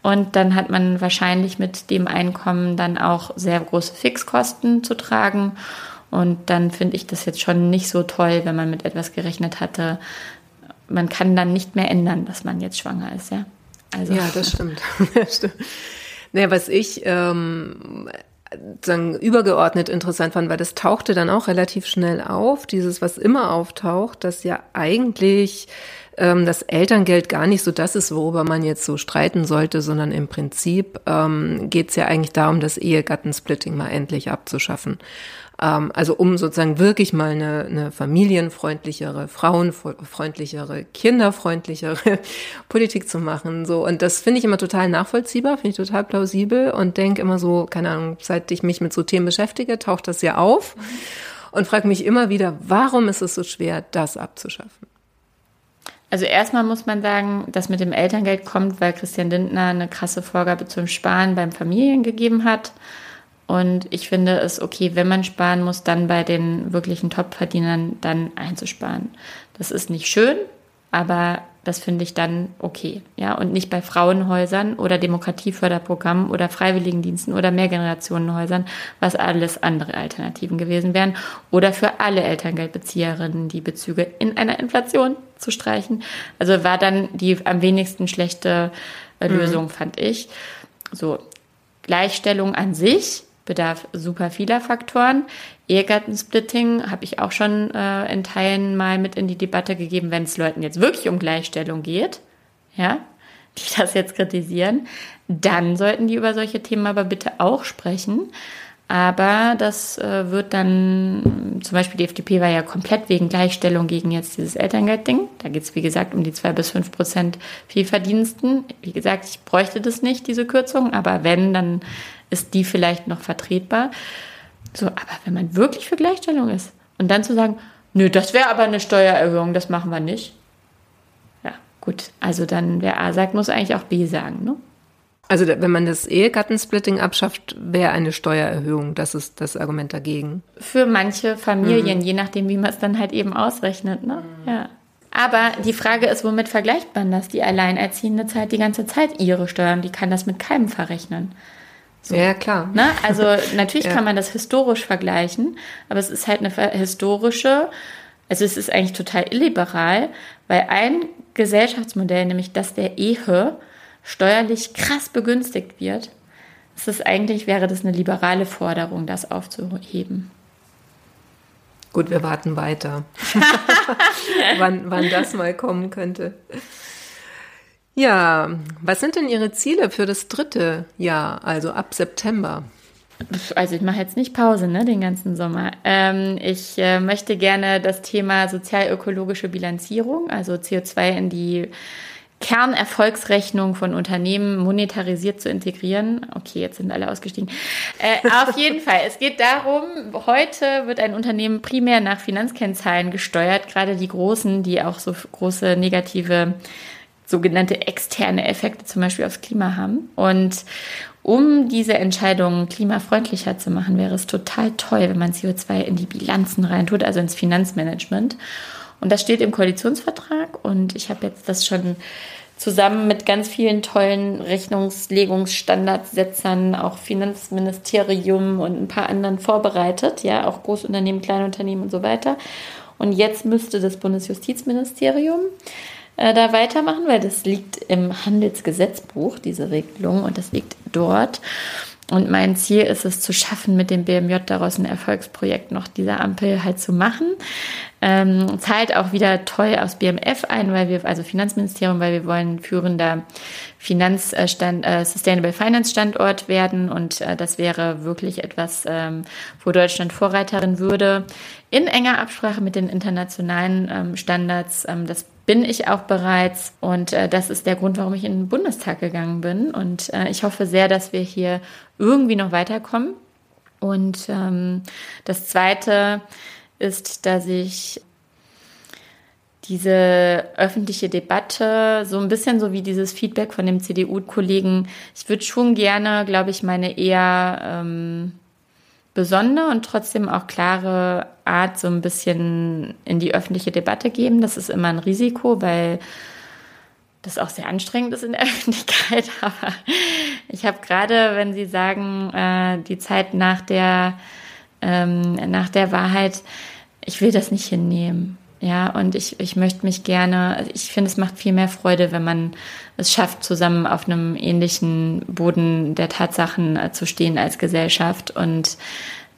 Und dann hat man wahrscheinlich mit dem Einkommen dann auch sehr große Fixkosten zu tragen. Und dann finde ich das jetzt schon nicht so toll, wenn man mit etwas gerechnet hatte, man kann dann nicht mehr ändern, dass man jetzt schwanger ist, ja. Also. Ja, das stimmt. (laughs) das stimmt. Naja, was ich ähm, sagen, übergeordnet interessant fand, weil das tauchte dann auch relativ schnell auf, dieses, was immer auftaucht, dass ja eigentlich ähm, das Elterngeld gar nicht so das ist, worüber man jetzt so streiten sollte, sondern im Prinzip ähm, geht es ja eigentlich darum, das Ehegattensplitting mal endlich abzuschaffen. Ähm, also um sozusagen wirklich mal eine, eine familienfreundlichere, frauenfreundlichere, kinderfreundlichere (laughs) Politik zu machen. So und das finde ich immer total nachvollziehbar, finde ich total plausibel und denke immer so, keine Ahnung, seit ich mich mit so Themen beschäftige, taucht das ja auf und frage mich immer wieder, warum ist es so schwer, das abzuschaffen? Also erstmal muss man sagen, dass mit dem Elterngeld kommt, weil Christian Lindner eine krasse Vorgabe zum Sparen beim Familien gegeben hat. Und ich finde es okay, wenn man sparen muss, dann bei den wirklichen Topverdienern dann einzusparen. Das ist nicht schön, aber das finde ich dann okay. Ja, und nicht bei Frauenhäusern oder Demokratieförderprogrammen oder Freiwilligendiensten oder Mehrgenerationenhäusern, was alles andere Alternativen gewesen wären. Oder für alle Elterngeldbezieherinnen die Bezüge in einer Inflation zu streichen. Also war dann die am wenigsten schlechte äh, Lösung, mhm. fand ich. So, Gleichstellung an sich bedarf super vieler Faktoren. Ehegattensplitting habe ich auch schon äh, in Teilen mal mit in die Debatte gegeben, wenn es Leuten jetzt wirklich um Gleichstellung geht, ja, die (laughs) das jetzt kritisieren, dann sollten die über solche Themen aber bitte auch sprechen. Aber das äh, wird dann, zum Beispiel die FDP war ja komplett wegen Gleichstellung gegen jetzt dieses Elterngeldding. Da geht es, wie gesagt, um die zwei bis fünf Prozent Vielverdiensten. Wie gesagt, ich bräuchte das nicht, diese Kürzung, aber wenn, dann ist die vielleicht noch vertretbar. So, aber wenn man wirklich für Gleichstellung ist und dann zu sagen, nö, das wäre aber eine Steuererhöhung, das machen wir nicht. Ja, gut. Also dann, wer A sagt, muss eigentlich auch B sagen, ne? Also wenn man das Ehegattensplitting abschafft, wäre eine Steuererhöhung. Das ist das Argument dagegen. Für manche Familien, mhm. je nachdem, wie man es dann halt eben ausrechnet. Ne? Mhm. Ja. Aber die Frage ist, womit vergleicht man das? Die Alleinerziehende zahlt die ganze Zeit ihre Steuern. Die kann das mit keinem verrechnen. So. Ja, klar. Ne? Also (laughs) natürlich ja. kann man das historisch vergleichen, aber es ist halt eine historische, also es ist eigentlich total illiberal, weil ein Gesellschaftsmodell, nämlich das der Ehe, steuerlich krass begünstigt wird. Es ist eigentlich, wäre das eine liberale Forderung, das aufzuheben. Gut, wir warten weiter, (laughs) (laughs) wann, wann das mal kommen könnte. Ja, was sind denn Ihre Ziele für das dritte Jahr, also ab September? Also ich mache jetzt nicht Pause, ne, den ganzen Sommer. Ähm, ich äh, möchte gerne das Thema sozial-ökologische Bilanzierung, also CO2 in die Kernerfolgsrechnung von Unternehmen monetarisiert zu integrieren. Okay, jetzt sind alle ausgestiegen. Äh, auf jeden Fall, es geht darum, heute wird ein Unternehmen primär nach Finanzkennzahlen gesteuert, gerade die großen, die auch so große negative sogenannte externe Effekte zum Beispiel aufs Klima haben. Und um diese Entscheidungen klimafreundlicher zu machen, wäre es total toll, wenn man CO2 in die Bilanzen reintut, also ins Finanzmanagement. Und das steht im Koalitionsvertrag und ich habe jetzt das schon zusammen mit ganz vielen tollen Rechnungslegungsstandardsetzern, auch Finanzministerium und ein paar anderen vorbereitet, ja, auch Großunternehmen, Kleinunternehmen und so weiter. Und jetzt müsste das Bundesjustizministerium äh, da weitermachen, weil das liegt im Handelsgesetzbuch, diese Regelung, und das liegt dort. Und mein Ziel ist es zu schaffen, mit dem BMJ daraus ein Erfolgsprojekt noch dieser Ampel halt zu machen. Ähm, zahlt auch wieder toll aus BMF ein, weil wir, also Finanzministerium, weil wir wollen führender Finanzstand, äh, Sustainable Finance Standort werden und äh, das wäre wirklich etwas, ähm, wo Deutschland Vorreiterin würde, in enger Absprache mit den internationalen ähm, Standards. Ähm, das bin ich auch bereits. Und äh, das ist der Grund, warum ich in den Bundestag gegangen bin. Und äh, ich hoffe sehr, dass wir hier irgendwie noch weiterkommen. Und ähm, das Zweite ist, dass ich diese öffentliche Debatte, so ein bisschen so wie dieses Feedback von dem CDU-Kollegen, ich würde schon gerne, glaube ich, meine eher ähm, besondere und trotzdem auch klare Art so ein bisschen in die öffentliche Debatte geben. Das ist immer ein Risiko, weil das auch sehr anstrengend ist in der (laughs) Öffentlichkeit. Aber ich habe gerade, wenn Sie sagen, äh, die Zeit nach der, ähm, nach der Wahrheit, ich will das nicht hinnehmen. Ja, und ich, ich möchte mich gerne, ich finde, es macht viel mehr Freude, wenn man es schafft, zusammen auf einem ähnlichen Boden der Tatsachen äh, zu stehen als Gesellschaft. Und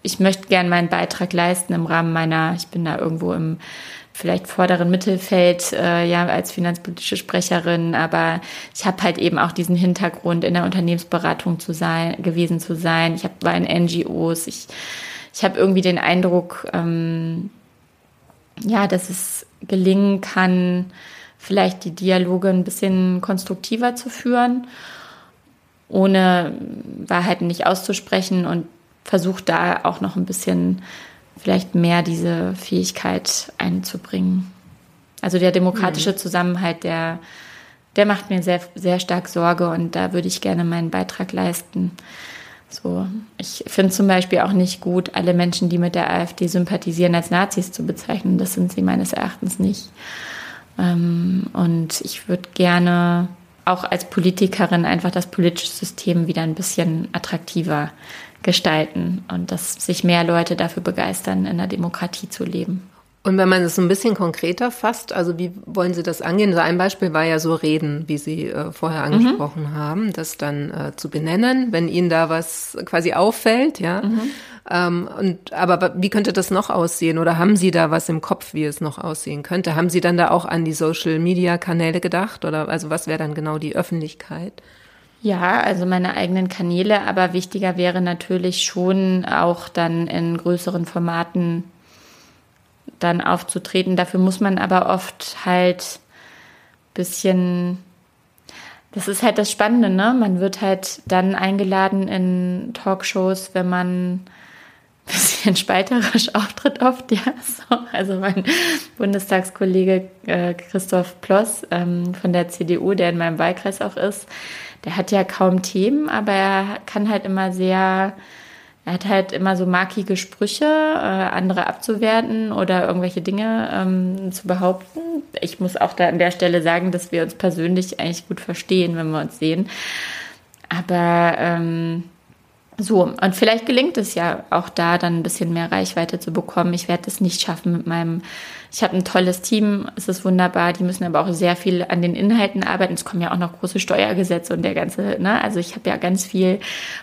ich möchte gerne meinen Beitrag leisten im Rahmen meiner, ich bin da irgendwo im vielleicht vorderen Mittelfeld, äh, ja, als finanzpolitische Sprecherin, aber ich habe halt eben auch diesen Hintergrund, in der Unternehmensberatung zu sein, gewesen zu sein. Ich hab, war in NGOs, ich, ich habe irgendwie den Eindruck, ähm, ja, dass es gelingen kann, vielleicht die Dialoge ein bisschen konstruktiver zu führen, ohne Wahrheiten nicht auszusprechen und versucht da auch noch ein bisschen vielleicht mehr diese Fähigkeit einzubringen. Also der demokratische mhm. Zusammenhalt, der, der macht mir sehr, sehr stark Sorge und da würde ich gerne meinen Beitrag leisten. So, ich finde zum Beispiel auch nicht gut, alle Menschen, die mit der AfD sympathisieren, als Nazis zu bezeichnen. Das sind sie meines Erachtens nicht. Ähm, und ich würde gerne auch als Politikerin einfach das politische System wieder ein bisschen attraktiver gestalten und dass sich mehr Leute dafür begeistern, in der Demokratie zu leben. Und wenn man es so ein bisschen konkreter fasst, also wie wollen Sie das angehen? So ein Beispiel war ja so Reden, wie Sie äh, vorher mhm. angesprochen mhm. haben, das dann äh, zu benennen, wenn Ihnen da was quasi auffällt, ja. Mhm. Ähm, und aber wie könnte das noch aussehen? Oder haben Sie da was im Kopf, wie es noch aussehen könnte? Haben Sie dann da auch an die Social Media Kanäle gedacht? Oder also was wäre dann genau die Öffentlichkeit? Ja, also meine eigenen Kanäle, aber wichtiger wäre natürlich schon auch dann in größeren Formaten dann aufzutreten. Dafür muss man aber oft halt bisschen, das ist halt das Spannende, ne? Man wird halt dann eingeladen in Talkshows, wenn man ein bisschen spalterisch (laughs) auftritt oft, ja. So, also mein Bundestagskollege äh, Christoph Ploss ähm, von der CDU, der in meinem Wahlkreis auch ist, der hat ja kaum Themen, aber er kann halt immer sehr er hat halt immer so markige Sprüche, äh, andere abzuwerten oder irgendwelche Dinge ähm, zu behaupten. Ich muss auch da an der Stelle sagen, dass wir uns persönlich eigentlich gut verstehen, wenn wir uns sehen. Aber ähm, so, und vielleicht gelingt es ja auch da dann ein bisschen mehr Reichweite zu bekommen. Ich werde es nicht schaffen mit meinem, ich habe ein tolles Team, es ist wunderbar, die müssen aber auch sehr viel an den Inhalten arbeiten. Es kommen ja auch noch große Steuergesetze und der ganze, ne, also ich habe ja ganz viel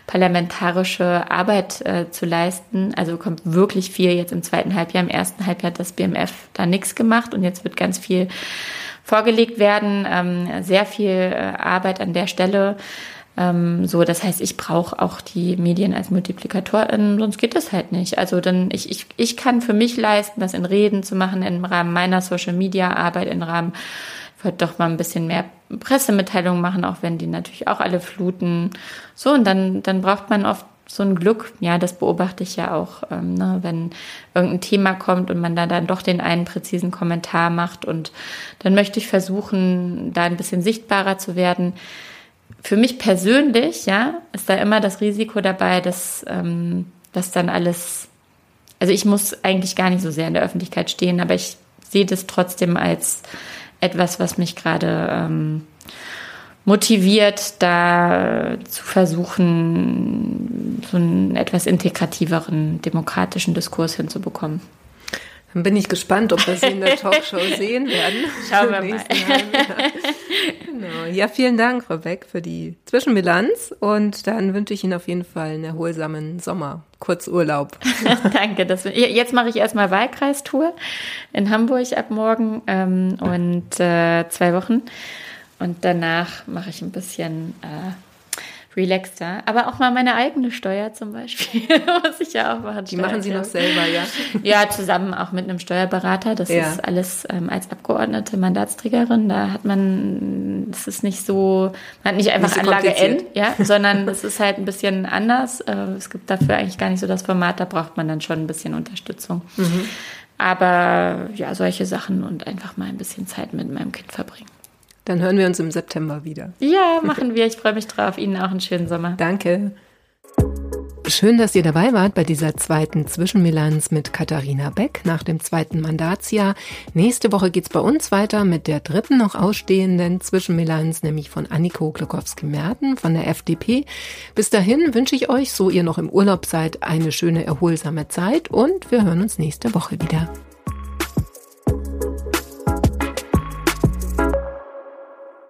parlamentarische Arbeit äh, zu leisten. Also kommt wirklich viel jetzt im zweiten Halbjahr, im ersten Halbjahr hat das BMF da nichts gemacht und jetzt wird ganz viel vorgelegt werden, ähm, sehr viel äh, Arbeit an der Stelle. Ähm, so, das heißt, ich brauche auch die Medien als Multiplikatorin, sonst geht das halt nicht. Also dann, ich, ich, ich kann für mich leisten, das in Reden zu machen, im Rahmen meiner Social Media Arbeit, im Rahmen, ich wollte doch mal ein bisschen mehr Pressemitteilungen machen, auch wenn die natürlich auch alle fluten. So, und dann, dann braucht man oft so ein Glück, ja, das beobachte ich ja auch, ähm, ne, wenn irgendein Thema kommt und man da dann doch den einen präzisen Kommentar macht und dann möchte ich versuchen, da ein bisschen sichtbarer zu werden für mich persönlich, ja, ist da immer das Risiko dabei, dass, ähm, dass dann alles, also ich muss eigentlich gar nicht so sehr in der Öffentlichkeit stehen, aber ich sehe das trotzdem als etwas, was mich gerade ähm, motiviert, da zu versuchen, so einen etwas integrativeren demokratischen Diskurs hinzubekommen. Dann bin ich gespannt, ob wir sie in der (laughs) Talkshow sehen werden. Schauen wir mal. genau. Ja, vielen Dank, Frau Beck, für die Zwischenbilanz. Und dann wünsche ich Ihnen auf jeden Fall einen erholsamen Sommer. Kurzurlaub. (laughs) Danke. Das, jetzt mache ich erstmal Wahlkreistour in Hamburg ab morgen ähm, und äh, zwei Wochen. Und danach mache ich ein bisschen äh, relaxter. Aber auch mal meine eigene Steuer zum Beispiel (laughs) muss ich ja auch machen. Die machen Sie noch selber, ja? (laughs) Ja, zusammen auch mit einem Steuerberater. Das ja. ist alles ähm, als Abgeordnete Mandatsträgerin. Da hat man, das ist nicht so, man hat nicht einfach nicht so Anlage N, ja, (laughs) sondern es ist halt ein bisschen anders. Äh, es gibt dafür eigentlich gar nicht so das Format, da braucht man dann schon ein bisschen Unterstützung. Mhm. Aber ja, solche Sachen und einfach mal ein bisschen Zeit mit meinem Kind verbringen. Dann hören wir uns im September wieder. Ja, machen wir. Ich freue mich drauf. Ihnen auch einen schönen Sommer. Danke. Schön, dass ihr dabei wart bei dieser zweiten Zwischenbilanz mit Katharina Beck nach dem zweiten Mandatsjahr. Nächste Woche geht's bei uns weiter mit der dritten noch ausstehenden Zwischenbilanz, nämlich von Anniko Glukowski-Merten von der FDP. Bis dahin wünsche ich euch, so ihr noch im Urlaub seid, eine schöne, erholsame Zeit und wir hören uns nächste Woche wieder.